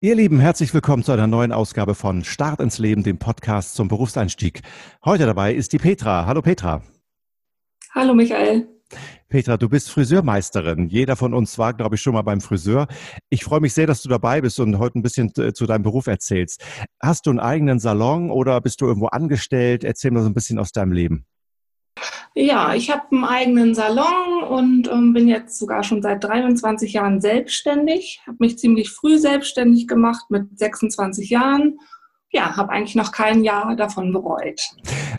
Ihr Lieben, herzlich willkommen zu einer neuen Ausgabe von Start ins Leben, dem Podcast zum Berufseinstieg. Heute dabei ist die Petra. Hallo Petra. Hallo Michael. Petra, du bist Friseurmeisterin. Jeder von uns war, glaube ich, schon mal beim Friseur. Ich freue mich sehr, dass du dabei bist und heute ein bisschen zu deinem Beruf erzählst. Hast du einen eigenen Salon oder bist du irgendwo angestellt? Erzähl mir so ein bisschen aus deinem Leben. Ja, ich habe einen eigenen Salon und ähm, bin jetzt sogar schon seit 23 Jahren selbstständig. Habe mich ziemlich früh selbstständig gemacht mit 26 Jahren. Ja, habe eigentlich noch kein Jahr davon bereut.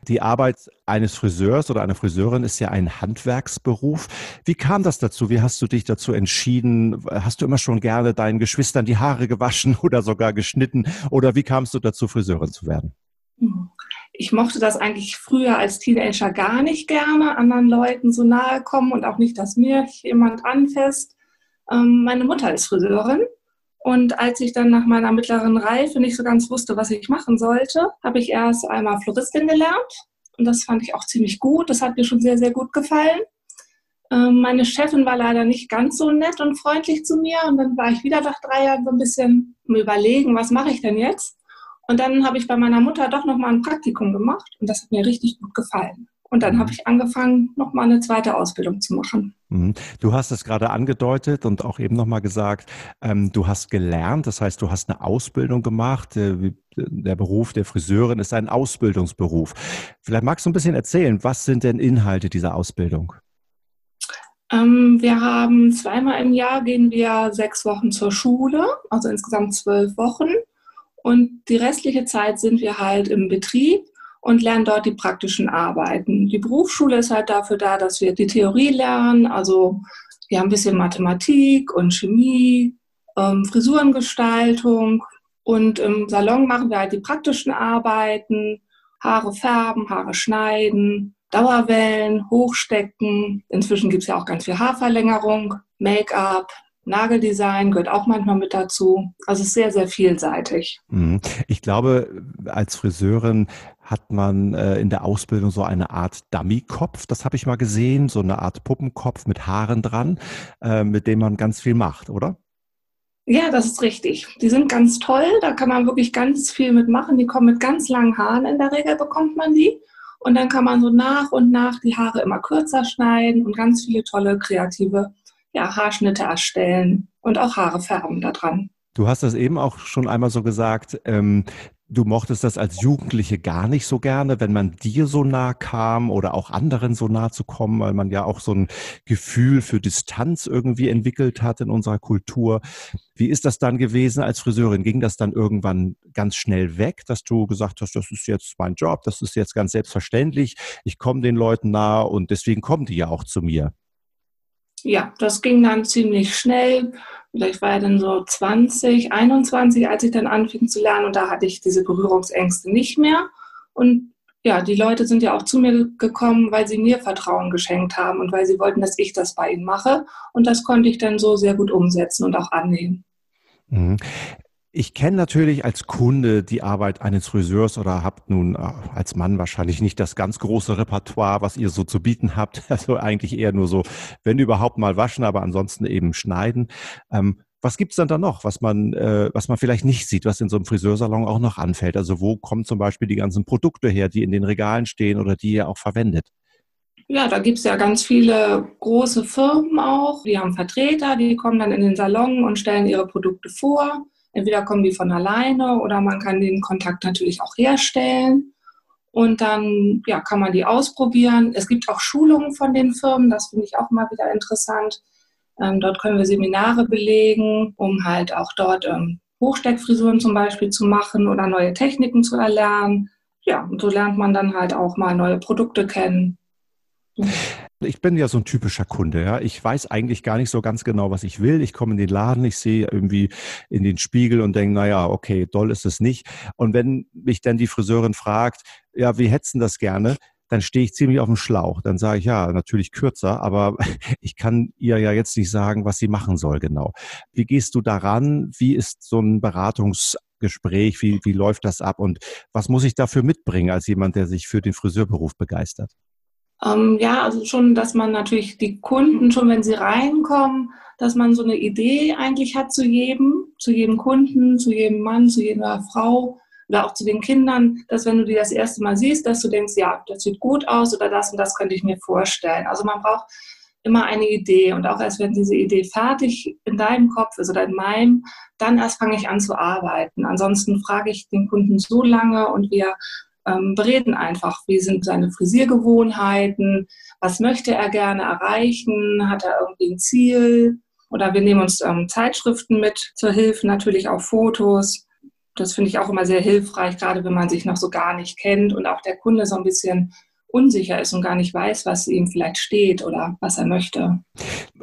Die Arbeit eines Friseurs oder einer Friseurin ist ja ein Handwerksberuf. Wie kam das dazu? Wie hast du dich dazu entschieden? Hast du immer schon gerne deinen Geschwistern die Haare gewaschen oder sogar geschnitten? Oder wie kamst du dazu, Friseurin zu werden? Hm ich mochte das eigentlich früher als Teenager gar nicht gerne, anderen Leuten so nahe kommen und auch nicht, dass mir jemand anfasst. Ähm, meine Mutter ist Friseurin und als ich dann nach meiner mittleren Reife nicht so ganz wusste, was ich machen sollte, habe ich erst einmal Floristin gelernt und das fand ich auch ziemlich gut. Das hat mir schon sehr, sehr gut gefallen. Ähm, meine Chefin war leider nicht ganz so nett und freundlich zu mir und dann war ich wieder nach drei Jahren so ein bisschen Überlegen, was mache ich denn jetzt? Und dann habe ich bei meiner Mutter doch nochmal ein Praktikum gemacht und das hat mir richtig gut gefallen. Und dann habe mhm. ich angefangen, nochmal eine zweite Ausbildung zu machen. Mhm. Du hast es gerade angedeutet und auch eben nochmal gesagt, ähm, du hast gelernt, das heißt, du hast eine Ausbildung gemacht. Äh, der Beruf der Friseurin ist ein Ausbildungsberuf. Vielleicht magst du ein bisschen erzählen, was sind denn Inhalte dieser Ausbildung? Ähm, wir haben zweimal im Jahr gehen wir sechs Wochen zur Schule, also insgesamt zwölf Wochen. Und die restliche Zeit sind wir halt im Betrieb und lernen dort die praktischen Arbeiten. Die Berufsschule ist halt dafür da, dass wir die Theorie lernen. Also wir haben ein bisschen Mathematik und Chemie, ähm, Frisurengestaltung. Und im Salon machen wir halt die praktischen Arbeiten, Haare färben, Haare schneiden, Dauerwellen, Hochstecken. Inzwischen gibt es ja auch ganz viel Haarverlängerung, Make-up, Nageldesign gehört auch manchmal mit dazu. Also es ist sehr, sehr vielseitig. Mhm. Ich glaube, als Friseurin hat man äh, in der Ausbildung so eine Art Dummy-Kopf, das habe ich mal gesehen, so eine Art Puppenkopf mit Haaren dran, äh, mit dem man ganz viel macht, oder? Ja, das ist richtig. Die sind ganz toll, da kann man wirklich ganz viel mitmachen. Die kommen mit ganz langen Haaren, in der Regel bekommt man die. Und dann kann man so nach und nach die Haare immer kürzer schneiden und ganz viele tolle kreative ja, Haarschnitte erstellen und auch Haare färben daran. Du hast das eben auch schon einmal so gesagt, ähm, du mochtest das als Jugendliche gar nicht so gerne, wenn man dir so nah kam oder auch anderen so nah zu kommen, weil man ja auch so ein Gefühl für Distanz irgendwie entwickelt hat in unserer Kultur. Wie ist das dann gewesen als Friseurin? Ging das dann irgendwann ganz schnell weg, dass du gesagt hast, das ist jetzt mein Job, das ist jetzt ganz selbstverständlich, ich komme den Leuten nah und deswegen kommen die ja auch zu mir? Ja, das ging dann ziemlich schnell. Vielleicht war ich dann so 20, 21, als ich dann anfing zu lernen und da hatte ich diese Berührungsängste nicht mehr. Und ja, die Leute sind ja auch zu mir gekommen, weil sie mir Vertrauen geschenkt haben und weil sie wollten, dass ich das bei ihnen mache. Und das konnte ich dann so sehr gut umsetzen und auch annehmen. Mhm. Ich kenne natürlich als Kunde die Arbeit eines Friseurs oder habt nun äh, als Mann wahrscheinlich nicht das ganz große Repertoire, was ihr so zu bieten habt. Also eigentlich eher nur so, wenn überhaupt mal waschen, aber ansonsten eben schneiden. Ähm, was gibt's dann da noch, was man, äh, was man vielleicht nicht sieht, was in so einem Friseursalon auch noch anfällt? Also wo kommen zum Beispiel die ganzen Produkte her, die in den Regalen stehen oder die ihr auch verwendet? Ja, da gibt's ja ganz viele große Firmen auch. Die haben Vertreter, die kommen dann in den Salon und stellen ihre Produkte vor. Entweder kommen die von alleine oder man kann den Kontakt natürlich auch herstellen. Und dann ja, kann man die ausprobieren. Es gibt auch Schulungen von den Firmen, das finde ich auch mal wieder interessant. Ähm, dort können wir Seminare belegen, um halt auch dort ähm, Hochsteckfrisuren zum Beispiel zu machen oder neue Techniken zu erlernen. Ja, und so lernt man dann halt auch mal neue Produkte kennen. Ich bin ja so ein typischer Kunde, ja. Ich weiß eigentlich gar nicht so ganz genau, was ich will. Ich komme in den Laden, ich sehe irgendwie in den Spiegel und denke, naja, okay, doll ist es nicht. Und wenn mich dann die Friseurin fragt, ja, wie hätten das gerne? Dann stehe ich ziemlich auf dem Schlauch. Dann sage ich, ja, natürlich kürzer, aber ich kann ihr ja jetzt nicht sagen, was sie machen soll genau. Wie gehst du daran? Wie ist so ein Beratungsgespräch? Wie, wie läuft das ab? Und was muss ich dafür mitbringen als jemand, der sich für den Friseurberuf begeistert? Ähm, ja, also schon, dass man natürlich die Kunden, schon wenn sie reinkommen, dass man so eine Idee eigentlich hat zu jedem. zu jedem Kunden, zu jedem Mann, zu jeder Frau oder auch zu den Kindern, dass wenn du die das erste Mal siehst, dass du denkst, ja, das sieht gut aus oder das und das könnte ich mir vorstellen. Also man braucht immer eine Idee und auch erst wenn diese Idee fertig in deinem Kopf ist oder in meinem, dann erst fange ich an zu arbeiten. Ansonsten frage ich den Kunden so lange und wir ähm, bereden einfach, wie sind seine Frisiergewohnheiten, was möchte er gerne erreichen, hat er irgendwie ein Ziel oder wir nehmen uns ähm, Zeitschriften mit zur Hilfe, natürlich auch Fotos. Das finde ich auch immer sehr hilfreich, gerade wenn man sich noch so gar nicht kennt und auch der Kunde so ein bisschen unsicher ist und gar nicht weiß, was ihm vielleicht steht oder was er möchte.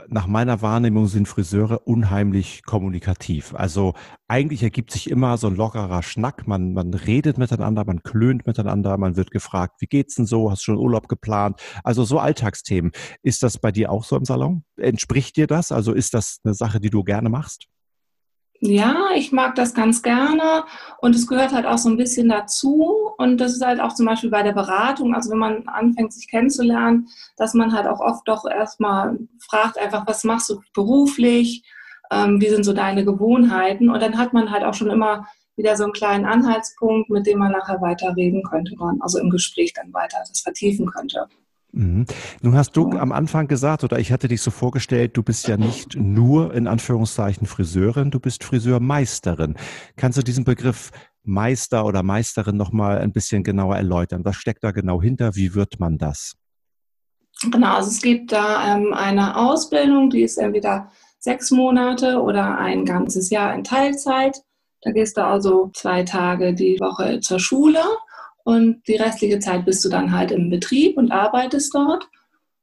Nach meiner Wahrnehmung sind Friseure unheimlich kommunikativ. Also eigentlich ergibt sich immer so ein lockerer Schnack. Man, man redet miteinander, man klönt miteinander, man wird gefragt, wie geht's denn so? Hast du schon Urlaub geplant? Also so Alltagsthemen. Ist das bei dir auch so im Salon? Entspricht dir das? Also ist das eine Sache, die du gerne machst? Ja, ich mag das ganz gerne. Und es gehört halt auch so ein bisschen dazu. Und das ist halt auch zum Beispiel bei der Beratung, also wenn man anfängt sich kennenzulernen, dass man halt auch oft doch erstmal fragt einfach, was machst du beruflich, ähm, wie sind so deine Gewohnheiten? Und dann hat man halt auch schon immer wieder so einen kleinen Anhaltspunkt, mit dem man nachher weiterreden könnte dann, also im Gespräch dann weiter das vertiefen könnte. Mhm. Nun hast du am Anfang gesagt, oder ich hatte dich so vorgestellt, du bist ja nicht nur in Anführungszeichen Friseurin, du bist Friseurmeisterin. Kannst du diesen Begriff Meister oder Meisterin nochmal ein bisschen genauer erläutern? Was steckt da genau hinter? Wie wird man das? Genau, also es gibt da ähm, eine Ausbildung, die ist entweder sechs Monate oder ein ganzes Jahr in Teilzeit. Da gehst du also zwei Tage die Woche zur Schule und die restliche Zeit bist du dann halt im Betrieb und arbeitest dort.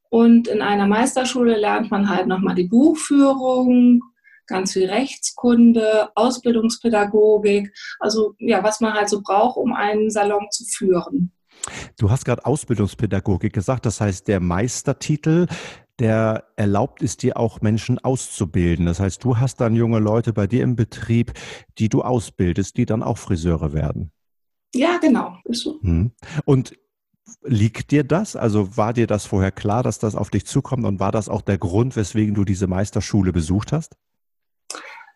Und in einer Meisterschule lernt man halt nochmal die Buchführung, ganz viel Rechtskunde, Ausbildungspädagogik, also ja, was man halt so braucht, um einen Salon zu führen. Du hast gerade Ausbildungspädagogik gesagt, das heißt, der Meistertitel, der erlaubt es dir auch Menschen auszubilden. Das heißt, du hast dann junge Leute bei dir im Betrieb, die du ausbildest, die dann auch Friseure werden. Ja, genau. Ist so. Hm. Und liegt dir das? Also war dir das vorher klar, dass das auf dich zukommt und war das auch der Grund, weswegen du diese Meisterschule besucht hast?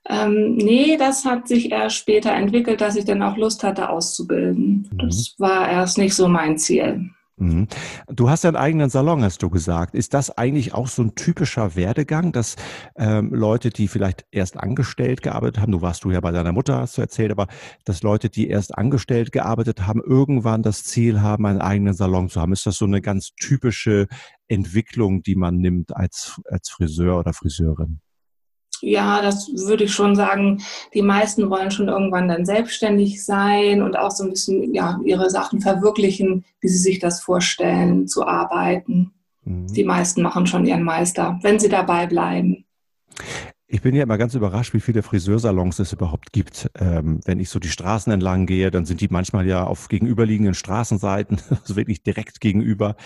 Ähm, nee, das hat sich erst später entwickelt, dass ich dann auch Lust hatte, auszubilden. Mhm. Das war erst nicht so mein Ziel. Mhm. Du hast einen eigenen Salon, hast du gesagt. Ist das eigentlich auch so ein typischer Werdegang, dass ähm, Leute, die vielleicht erst angestellt gearbeitet haben, du warst du ja bei deiner Mutter, hast du erzählt, aber dass Leute, die erst angestellt gearbeitet haben, irgendwann das Ziel haben, einen eigenen Salon zu haben? Ist das so eine ganz typische Entwicklung, die man nimmt als, als Friseur oder Friseurin? Ja, das würde ich schon sagen, die meisten wollen schon irgendwann dann selbstständig sein und auch so ein bisschen ja, ihre Sachen verwirklichen, wie sie sich das vorstellen, zu arbeiten. Mhm. Die meisten machen schon ihren Meister, wenn sie dabei bleiben. Ich bin ja immer ganz überrascht, wie viele Friseursalons es überhaupt gibt. Ähm, wenn ich so die Straßen entlang gehe, dann sind die manchmal ja auf gegenüberliegenden Straßenseiten, also wirklich direkt gegenüber.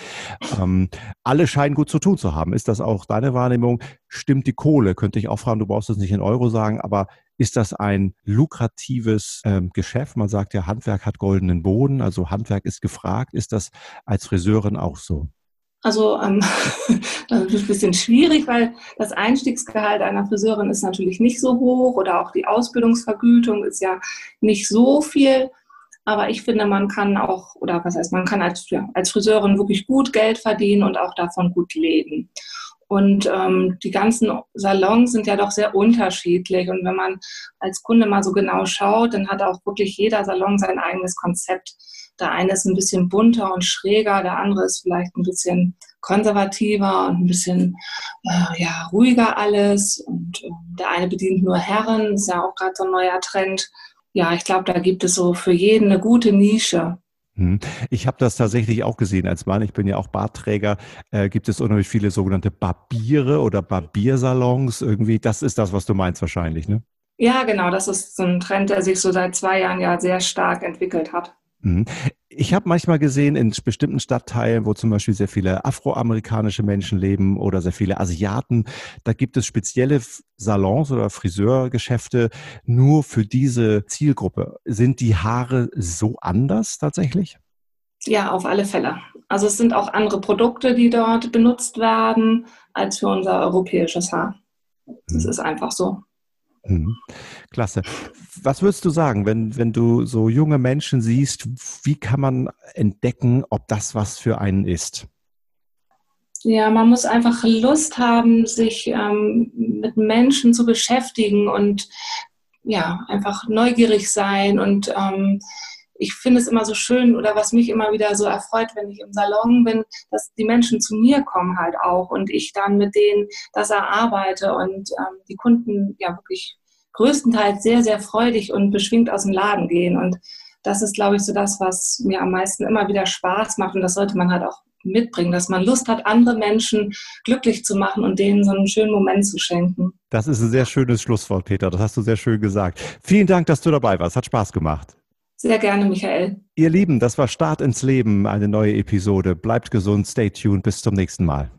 Ähm, alle scheinen gut zu tun zu haben. Ist das auch deine Wahrnehmung? Stimmt die Kohle? Könnte ich auch fragen, du brauchst es nicht in Euro sagen, aber ist das ein lukratives ähm, Geschäft? Man sagt ja, Handwerk hat goldenen Boden, also Handwerk ist gefragt. Ist das als Friseurin auch so? Also ähm, das ist ein bisschen schwierig, weil das Einstiegsgehalt einer Friseurin ist natürlich nicht so hoch oder auch die Ausbildungsvergütung ist ja nicht so viel. Aber ich finde, man kann auch, oder was heißt, man kann als, ja, als Friseurin wirklich gut Geld verdienen und auch davon gut leben. Und ähm, die ganzen Salons sind ja doch sehr unterschiedlich. Und wenn man als Kunde mal so genau schaut, dann hat auch wirklich jeder Salon sein eigenes Konzept. Der eine ist ein bisschen bunter und schräger, der andere ist vielleicht ein bisschen konservativer und ein bisschen äh, ja, ruhiger alles. Und äh, der eine bedient nur Herren, ist ja auch gerade so ein neuer Trend. Ja, ich glaube, da gibt es so für jeden eine gute Nische. Hm. Ich habe das tatsächlich auch gesehen als Mann. Ich bin ja auch Bartträger. Äh, gibt es unheimlich viele sogenannte Barbiere oder Barbiersalons irgendwie. Das ist das, was du meinst wahrscheinlich, ne? Ja, genau. Das ist so ein Trend, der sich so seit zwei Jahren ja sehr stark entwickelt hat. Mhm. Ich habe manchmal gesehen in bestimmten Stadtteilen, wo zum Beispiel sehr viele afroamerikanische Menschen leben oder sehr viele Asiaten, da gibt es spezielle Salons oder Friseurgeschäfte nur für diese Zielgruppe. Sind die Haare so anders tatsächlich? Ja, auf alle Fälle. Also es sind auch andere Produkte, die dort benutzt werden, als für unser europäisches Haar. Das mhm. ist einfach so. Mhm. Klasse. Was würdest du sagen, wenn, wenn du so junge Menschen siehst, wie kann man entdecken, ob das was für einen ist? Ja, man muss einfach Lust haben, sich ähm, mit Menschen zu beschäftigen und ja, einfach neugierig sein. Und ähm, ich finde es immer so schön oder was mich immer wieder so erfreut, wenn ich im Salon bin, dass die Menschen zu mir kommen halt auch und ich dann mit denen das erarbeite und ähm, die Kunden ja wirklich größtenteils sehr, sehr freudig und beschwingt aus dem Laden gehen. Und das ist, glaube ich, so das, was mir am meisten immer wieder Spaß macht. Und das sollte man halt auch mitbringen, dass man Lust hat, andere Menschen glücklich zu machen und denen so einen schönen Moment zu schenken. Das ist ein sehr schönes Schlusswort, Peter. Das hast du sehr schön gesagt. Vielen Dank, dass du dabei warst. Hat Spaß gemacht. Sehr gerne, Michael. Ihr Lieben, das war Start ins Leben, eine neue Episode. Bleibt gesund, stay tuned, bis zum nächsten Mal.